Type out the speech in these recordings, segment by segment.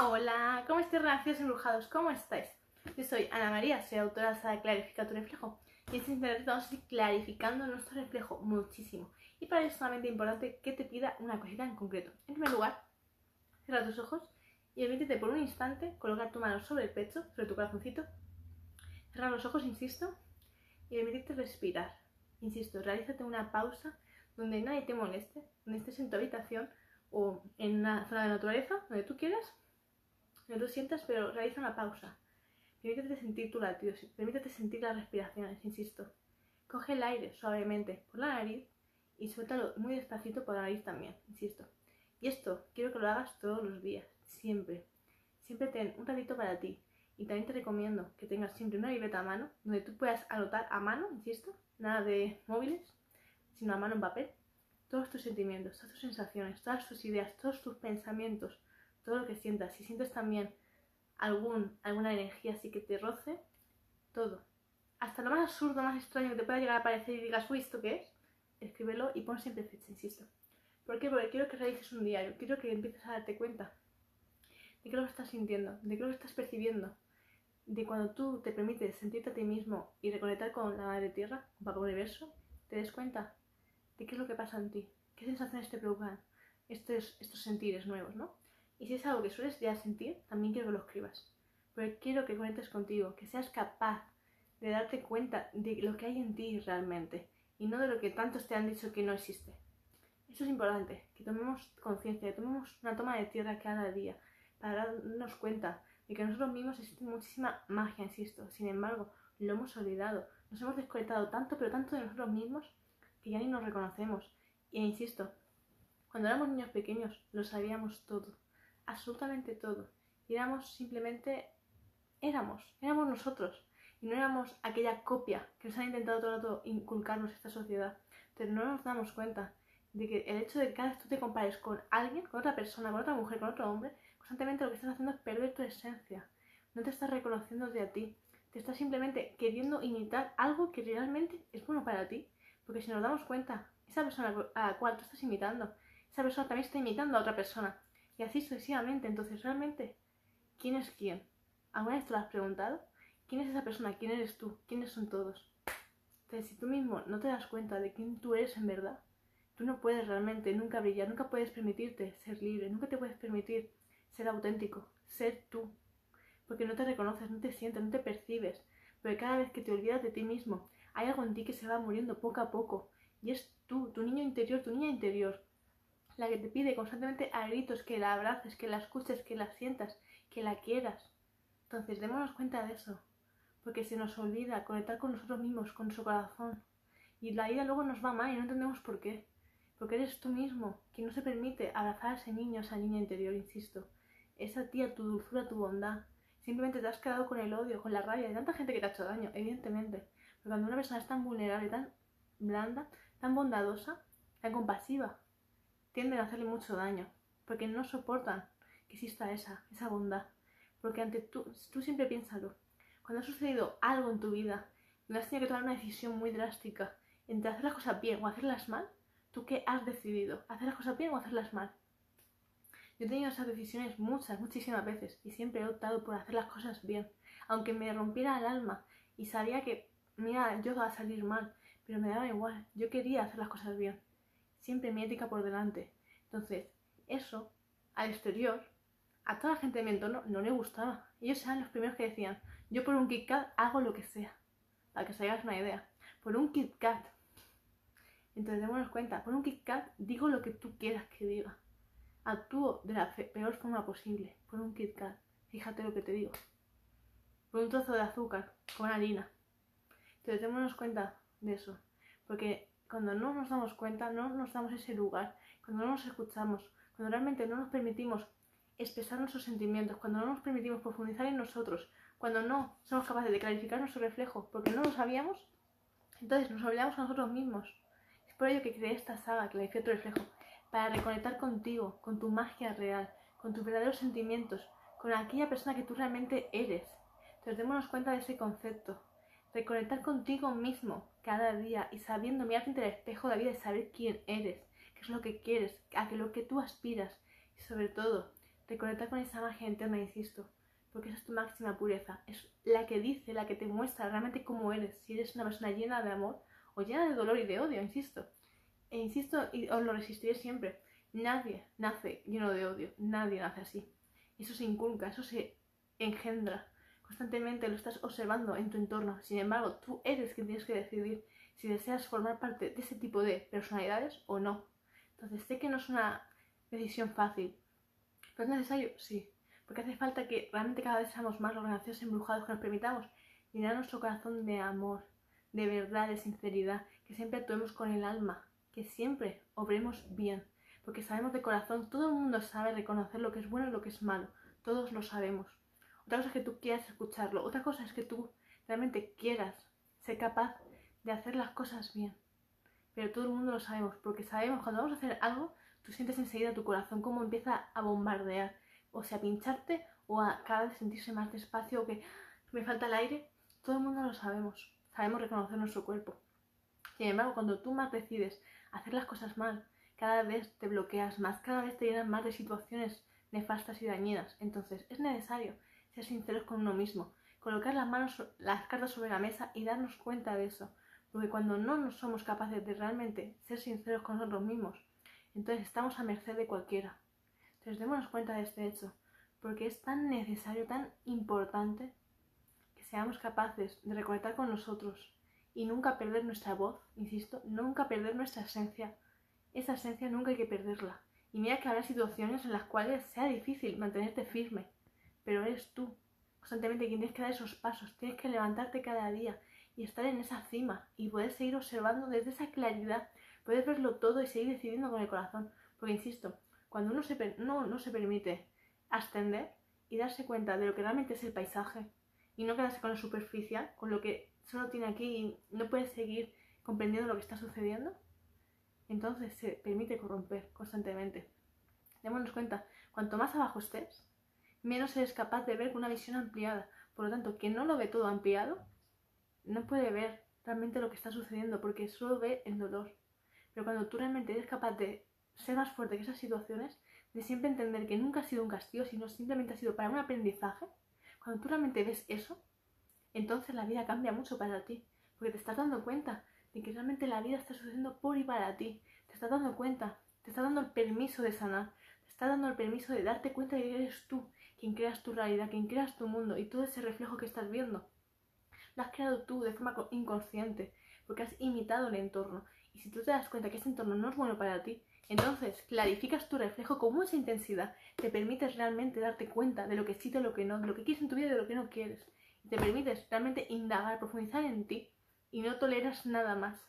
Hola, ¿cómo estáis, renacidos embrujados? ¿Cómo estáis? Yo soy Ana María, soy autora de la Clarifica tu reflejo. Y en este internet vamos a ir clarificando nuestro reflejo muchísimo. Y para eso es solamente importante que te pida una cosita en concreto. En primer lugar, cierra tus ojos y permítete por un instante colocar tu mano sobre el pecho, sobre tu corazoncito. Cerrar los ojos, insisto, y permitirte respirar. Insisto, realízate una pausa donde nadie te moleste, donde estés en tu habitación o en una zona de naturaleza, donde tú quieras, donde tú sientas, pero realiza una pausa. Permítete sentir tu latido, permítete sentir las respiraciones, insisto. Coge el aire suavemente por la nariz y suéltalo muy despacito por la nariz también, insisto. Y esto quiero que lo hagas todos los días, siempre. Siempre ten un ratito para ti. Y también te recomiendo que tengas siempre una libreta a mano, donde tú puedas anotar a mano, insisto, nada de móviles, sino a mano en papel, todos tus sentimientos, todas tus sensaciones, todas tus ideas, todos tus pensamientos, todo lo que sientas. Si sientes también algún, alguna energía así que te roce, todo. Hasta lo más absurdo, más extraño que te pueda llegar a aparecer y digas, uy, ¿esto qué es? Escríbelo y pon siempre fecha, insisto. ¿Por qué? Porque quiero que realices un diario, quiero que empieces a darte cuenta de qué lo estás sintiendo, de qué lo estás percibiendo, de cuando tú te permites sentirte a ti mismo y reconectar con la madre tierra, con el universo, te des cuenta de qué es lo que pasa en ti, qué sensaciones te provocan estos, estos sentires nuevos, ¿no? Y si es algo que sueles ya sentir, también quiero que lo escribas. Porque quiero que conectes contigo, que seas capaz de darte cuenta de lo que hay en ti realmente y no de lo que tantos te han dicho que no existe. Eso es importante, que tomemos conciencia, que tomemos una toma de tierra cada día para darnos cuenta de que nosotros mismos existe muchísima magia, insisto. Sin embargo, lo hemos olvidado. Nos hemos desconectado tanto, pero tanto de nosotros mismos que ya ni nos reconocemos. Y insisto, cuando éramos niños pequeños lo sabíamos todo absolutamente todo. Y éramos simplemente, éramos, éramos nosotros. Y no éramos aquella copia que nos han intentado todo el rato inculcarnos esta sociedad. Pero no nos damos cuenta de que el hecho de que cada vez tú te compares con alguien, con otra persona, con otra mujer, con otro hombre, constantemente lo que estás haciendo es perder tu esencia. No te estás reconociendo de a ti. Te estás simplemente queriendo imitar algo que realmente es bueno para ti. Porque si nos damos cuenta, esa persona a la cual tú estás imitando, esa persona también está imitando a otra persona. Y así sucesivamente. Entonces, realmente, ¿quién es quién? ¿Alguna vez te lo has preguntado? ¿Quién es esa persona? ¿Quién eres tú? ¿Quiénes son todos? Entonces, si tú mismo no te das cuenta de quién tú eres en verdad, tú no puedes realmente nunca brillar, nunca puedes permitirte ser libre, nunca te puedes permitir ser auténtico, ser tú. Porque no te reconoces, no te sientes, no te percibes. Porque cada vez que te olvidas de ti mismo, hay algo en ti que se va muriendo poco a poco. Y es tú, tu niño interior, tu niña interior, la que te pide constantemente a gritos que la abraces, que la escuches, que la sientas, que la quieras. Entonces, démonos cuenta de eso, porque se nos olvida conectar con nosotros mismos, con nuestro corazón. Y la ida luego nos va mal y no entendemos por qué. Porque eres tú mismo quien no se permite abrazar a ese niño, a esa niña interior, insisto. Esa tía, tu dulzura, tu bondad. Simplemente te has quedado con el odio, con la rabia de tanta gente que te ha hecho daño, evidentemente. Pero cuando una persona es tan vulnerable, tan blanda, tan bondadosa, tan compasiva, tienden a hacerle mucho daño, porque no soportan que exista esa, esa bondad. Porque ante tú, tú siempre piénsalo, cuando ha sucedido algo en tu vida, donde has tenido que tomar una decisión muy drástica entre hacer las cosas bien o hacerlas mal, ¿tú qué has decidido? ¿Hacer las cosas bien o hacerlas mal? Yo he tenido esas decisiones muchas, muchísimas veces y siempre he optado por hacer las cosas bien, aunque me rompiera el alma y sabía que, mira, yo iba a salir mal, pero me daba igual, yo quería hacer las cosas bien siempre mi ética por delante. Entonces, eso al exterior, a toda la gente de mi entorno no le gustaba. Ellos eran los primeros que decían, yo por un Kit Kat hago lo que sea. Para que os hagáis una idea. Por un Kit Kat. Entonces démonos cuenta, por un Kit Kat digo lo que tú quieras que diga. Actúo de la peor forma posible. Por un Kit Kat. Fíjate lo que te digo. Por un trozo de azúcar, con harina. Entonces démonos cuenta de eso. Porque cuando no nos damos cuenta, no nos damos ese lugar, cuando no nos escuchamos, cuando realmente no nos permitimos expresar nuestros sentimientos, cuando no nos permitimos profundizar en nosotros, cuando no somos capaces de clarificar nuestro reflejo porque no lo sabíamos, entonces nos olvidamos a nosotros mismos. Es por ello que creé esta saga, Clarifica tu reflejo, para reconectar contigo, con tu magia real, con tus verdaderos sentimientos, con aquella persona que tú realmente eres. Entonces démonos cuenta de ese concepto, reconectar contigo mismo cada día y sabiendo mirarte ante el espejo de la vida y saber quién eres, qué es lo que quieres, a qué lo que tú aspiras y sobre todo reconectar con esa magia interna, insisto, porque esa es tu máxima pureza, es la que dice, la que te muestra realmente cómo eres, si eres una persona llena de amor o llena de dolor y de odio, insisto. E insisto, y os lo resistiré siempre, nadie nace lleno de odio, nadie nace así. Eso se inculca, eso se engendra. Constantemente lo estás observando en tu entorno. Sin embargo, tú eres quien tienes que decidir si deseas formar parte de ese tipo de personalidades o no. Entonces, sé que no es una decisión fácil, pero es necesario, sí, porque hace falta que realmente cada vez seamos más los renacidos embrujados, que nos permitamos llenar nuestro corazón de amor, de verdad, de sinceridad, que siempre actuemos con el alma, que siempre obremos bien, porque sabemos de corazón, todo el mundo sabe reconocer lo que es bueno y lo que es malo, todos lo sabemos. Otra cosa es que tú quieras escucharlo, otra cosa es que tú realmente quieras ser capaz de hacer las cosas bien. Pero todo el mundo lo sabemos, porque sabemos cuando vamos a hacer algo, tú sientes enseguida tu corazón cómo empieza a bombardear, o sea, a pincharte o a cada vez sentirse más despacio o que me falta el aire. Todo el mundo lo sabemos, sabemos reconocer nuestro cuerpo. Sin embargo, cuando tú más decides hacer las cosas mal, cada vez te bloqueas más, cada vez te llenas más de situaciones nefastas y dañinas. Entonces, es necesario ser sinceros con uno mismo, colocar las manos, las cartas sobre la mesa y darnos cuenta de eso. Porque cuando no nos somos capaces de realmente ser sinceros con nosotros mismos, entonces estamos a merced de cualquiera. Entonces démonos cuenta de este hecho, porque es tan necesario, tan importante que seamos capaces de reconectar con nosotros y nunca perder nuestra voz, insisto, nunca perder nuestra esencia. Esa esencia nunca hay que perderla. Y mira que habrá situaciones en las cuales sea difícil mantenerte firme, pero eres tú, constantemente quien tienes que dar esos pasos, tienes que levantarte cada día y estar en esa cima y poder seguir observando desde esa claridad, puedes verlo todo y seguir decidiendo con el corazón. Porque insisto, cuando uno se no, no se permite ascender y darse cuenta de lo que realmente es el paisaje y no quedarse con la superficial, con lo que solo tiene aquí y no puede seguir comprendiendo lo que está sucediendo, entonces se permite corromper constantemente. Démonos cuenta, cuanto más abajo estés, menos eres capaz de ver con una visión ampliada. Por lo tanto, quien no lo ve todo ampliado, no puede ver realmente lo que está sucediendo porque solo ve el dolor. Pero cuando tú realmente eres capaz de ser más fuerte que esas situaciones, de siempre entender que nunca ha sido un castigo, sino simplemente ha sido para un aprendizaje, cuando tú realmente ves eso, entonces la vida cambia mucho para ti, porque te estás dando cuenta de que realmente la vida está sucediendo por y para ti, te estás dando cuenta, te estás dando el permiso de sanar, te estás dando el permiso de darte cuenta de que eres tú quien creas tu realidad, quien creas tu mundo y todo ese reflejo que estás viendo. Lo has creado tú de forma inconsciente, porque has imitado el entorno. Y si tú te das cuenta que ese entorno no es bueno para ti, entonces clarificas tu reflejo con mucha intensidad, te permites realmente darte cuenta de lo que sí, de lo que no, de lo que quieres en tu vida y de lo que no quieres. Y te permites realmente indagar, profundizar en ti y no toleras nada más.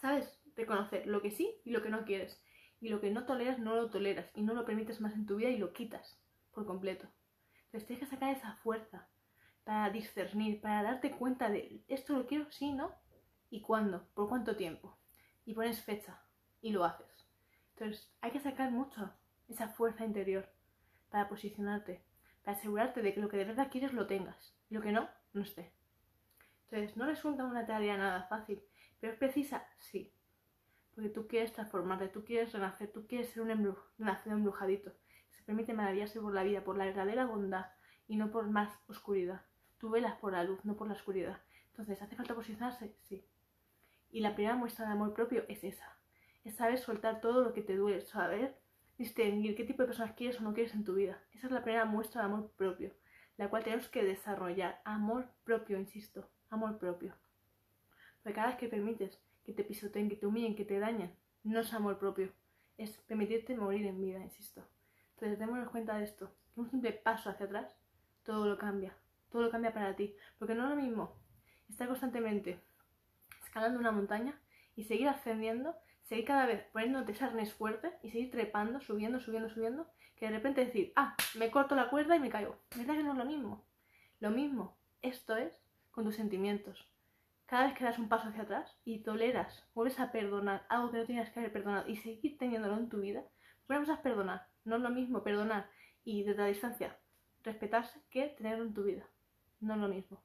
¿Sabes? Reconocer lo que sí y lo que no quieres. Y lo que no toleras, no lo toleras y no lo permites más en tu vida y lo quitas por completo. Entonces tienes que sacar esa fuerza para discernir, para darte cuenta de esto lo quiero, sí, no, y cuándo, por cuánto tiempo. Y pones fecha y lo haces. Entonces hay que sacar mucho esa fuerza interior para posicionarte, para asegurarte de que lo que de verdad quieres lo tengas y lo que no, no esté. Entonces no resulta una tarea nada fácil, pero es precisa, sí. Porque tú quieres transformarte, tú quieres renacer, tú quieres ser un embrujo, nacido embrujadito. Permite maravillarse por la vida, por la verdadera bondad y no por más oscuridad. Tú velas por la luz, no por la oscuridad. Entonces, ¿hace falta posicionarse? Sí. Y la primera muestra de amor propio es esa. Es saber soltar todo lo que te duele, saber distinguir qué tipo de personas quieres o no quieres en tu vida. Esa es la primera muestra de amor propio, la cual tenemos que desarrollar. Amor propio, insisto, amor propio. Porque cada vez que permites que te pisoteen, que te humillen, que te dañen, no es amor propio, es permitirte morir en vida, insisto. Entonces, démonos cuenta de esto, un simple paso hacia atrás, todo lo cambia todo lo cambia para ti. Porque no es lo mismo estar constantemente escalando una montaña y seguir ascendiendo, seguir cada vez poniéndote ese arnés fuerte y seguir trepando, subiendo, subiendo, subiendo, que de repente decir, ah, me corto la cuerda y me caigo. ¿Verdad que no es lo mismo? Lo mismo, esto es con tus sentimientos. Cada vez que das un paso hacia atrás y toleras, vuelves a perdonar algo que no tenías que haber perdonado y seguir teniéndolo en tu vida, vuelves a perdonar. No es lo mismo perdonar y desde la distancia respetarse que tenerlo en tu vida no es lo mismo.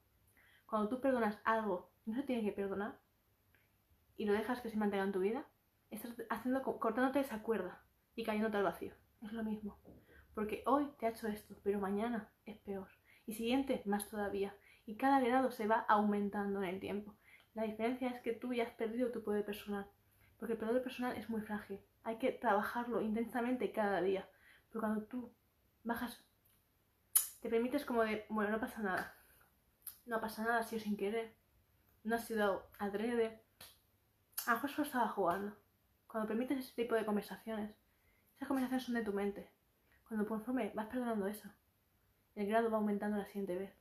Cuando tú perdonas algo no se tiene que perdonar y lo dejas que se mantenga en tu vida, estás haciendo, cortándote esa cuerda y cayéndote al vacío. Es lo mismo. Porque hoy te ha hecho esto, pero mañana es peor. Y siguiente, más todavía. Y cada grado se va aumentando en el tiempo. La diferencia es que tú ya has perdido tu poder personal. Porque el poder personal es muy frágil. Hay que trabajarlo intensamente cada día. Pero cuando tú bajas, te permites como de, bueno, no pasa nada. No pasa nada si es sin querer. No has sido adrede. A lo mejor solo estaba jugando. Cuando permites ese tipo de conversaciones, esas conversaciones son de tu mente. Cuando conforme vas perdonando eso, el grado va aumentando la siguiente vez.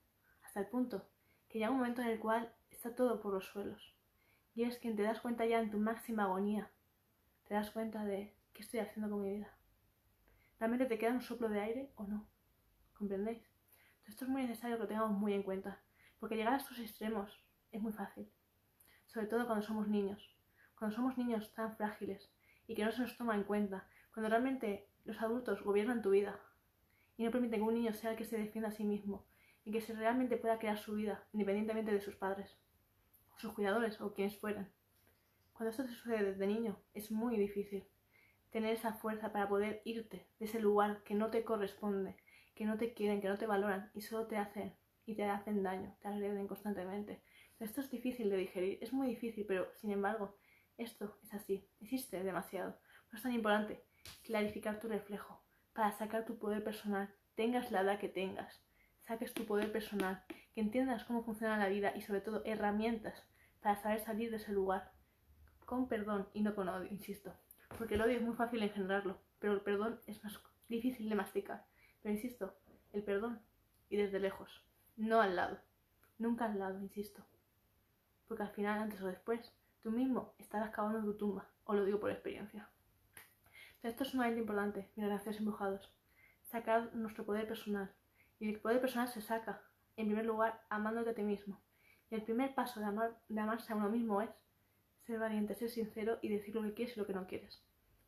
Hasta el punto que llega un momento en el cual está todo por los suelos. Y es quien te das cuenta ya en tu máxima agonía. Te das cuenta de qué estoy haciendo con mi vida. ¿Realmente te queda un soplo de aire o no? ¿Comprendéis? esto es muy necesario que lo tengamos muy en cuenta. Porque llegar a estos extremos es muy fácil. Sobre todo cuando somos niños. Cuando somos niños tan frágiles y que no se nos toma en cuenta. Cuando realmente los adultos gobiernan tu vida y no permiten que un niño sea el que se defienda a sí mismo y que se realmente pueda crear su vida independientemente de sus padres, sus cuidadores o quienes fueran. Cuando esto te sucede desde niño es muy difícil tener esa fuerza para poder irte de ese lugar que no te corresponde, que no te quieren, que no te valoran y solo te hacen y te hacen daño, te agreden constantemente. Esto es difícil de digerir, es muy difícil, pero sin embargo, esto es así, existe demasiado. No es tan importante clarificar tu reflejo para sacar tu poder personal, tengas la edad que tengas, saques tu poder personal, que entiendas cómo funciona la vida y sobre todo herramientas para saber salir de ese lugar con perdón y no con odio, insisto. Porque el odio es muy fácil de engendrarlo, pero el perdón es más difícil de masticar. Pero insisto, el perdón y desde lejos, no al lado, nunca al lado, insisto. Porque al final, antes o después, tú mismo estarás cavando tu tumba, os lo digo por experiencia. esto es sumamente importante, mis gracias embrujados. Sacar nuestro poder personal, y el poder personal se saca, en primer lugar, amándote a ti mismo. Y el primer paso de, amar, de amarse a uno mismo es ser valiente, ser sincero y decir lo que quieres y lo que no quieres.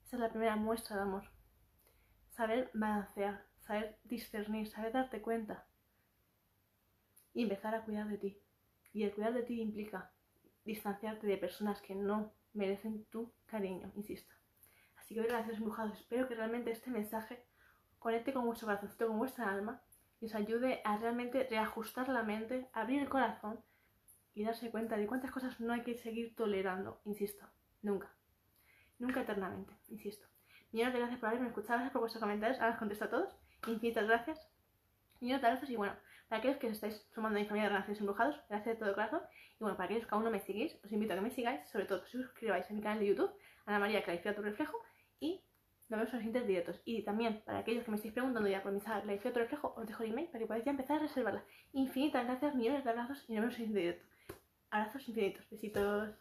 Esa es la primera muestra de amor. Saber balancear, saber discernir, saber darte cuenta y empezar a cuidar de ti. Y el cuidar de ti implica distanciarte de personas que no merecen tu cariño, insisto. Así que gracias embrujados, espero que realmente este mensaje conecte con vuestro corazón, con vuestra alma y os ayude a realmente reajustar la mente, abrir el corazón y darse cuenta de cuántas cosas no hay que seguir tolerando, insisto, nunca. Nunca eternamente, insisto. Millones de gracias por haberme escuchado, gracias por vuestros comentarios, ahora os contesto a todos. Infinitas gracias. Millones de gracias y bueno, para aquellos que os estáis sumando a mi familia de relaciones embrujados, gracias de todo corazón. Y bueno, para aquellos que aún no me seguís, os invito a que me sigáis, sobre todo que os suscribáis a mi canal de YouTube, Ana María Clarifica tu reflejo, y nos vemos en los siguientes directos. Y también, para aquellos que me estáis preguntando ya por mi sala tu reflejo, os dejo el email para que podáis ya empezar a reservarla. Infinitas gracias, millones de abrazos y nos vemos en el siguiente directo. Abrazos infinitos, besitos.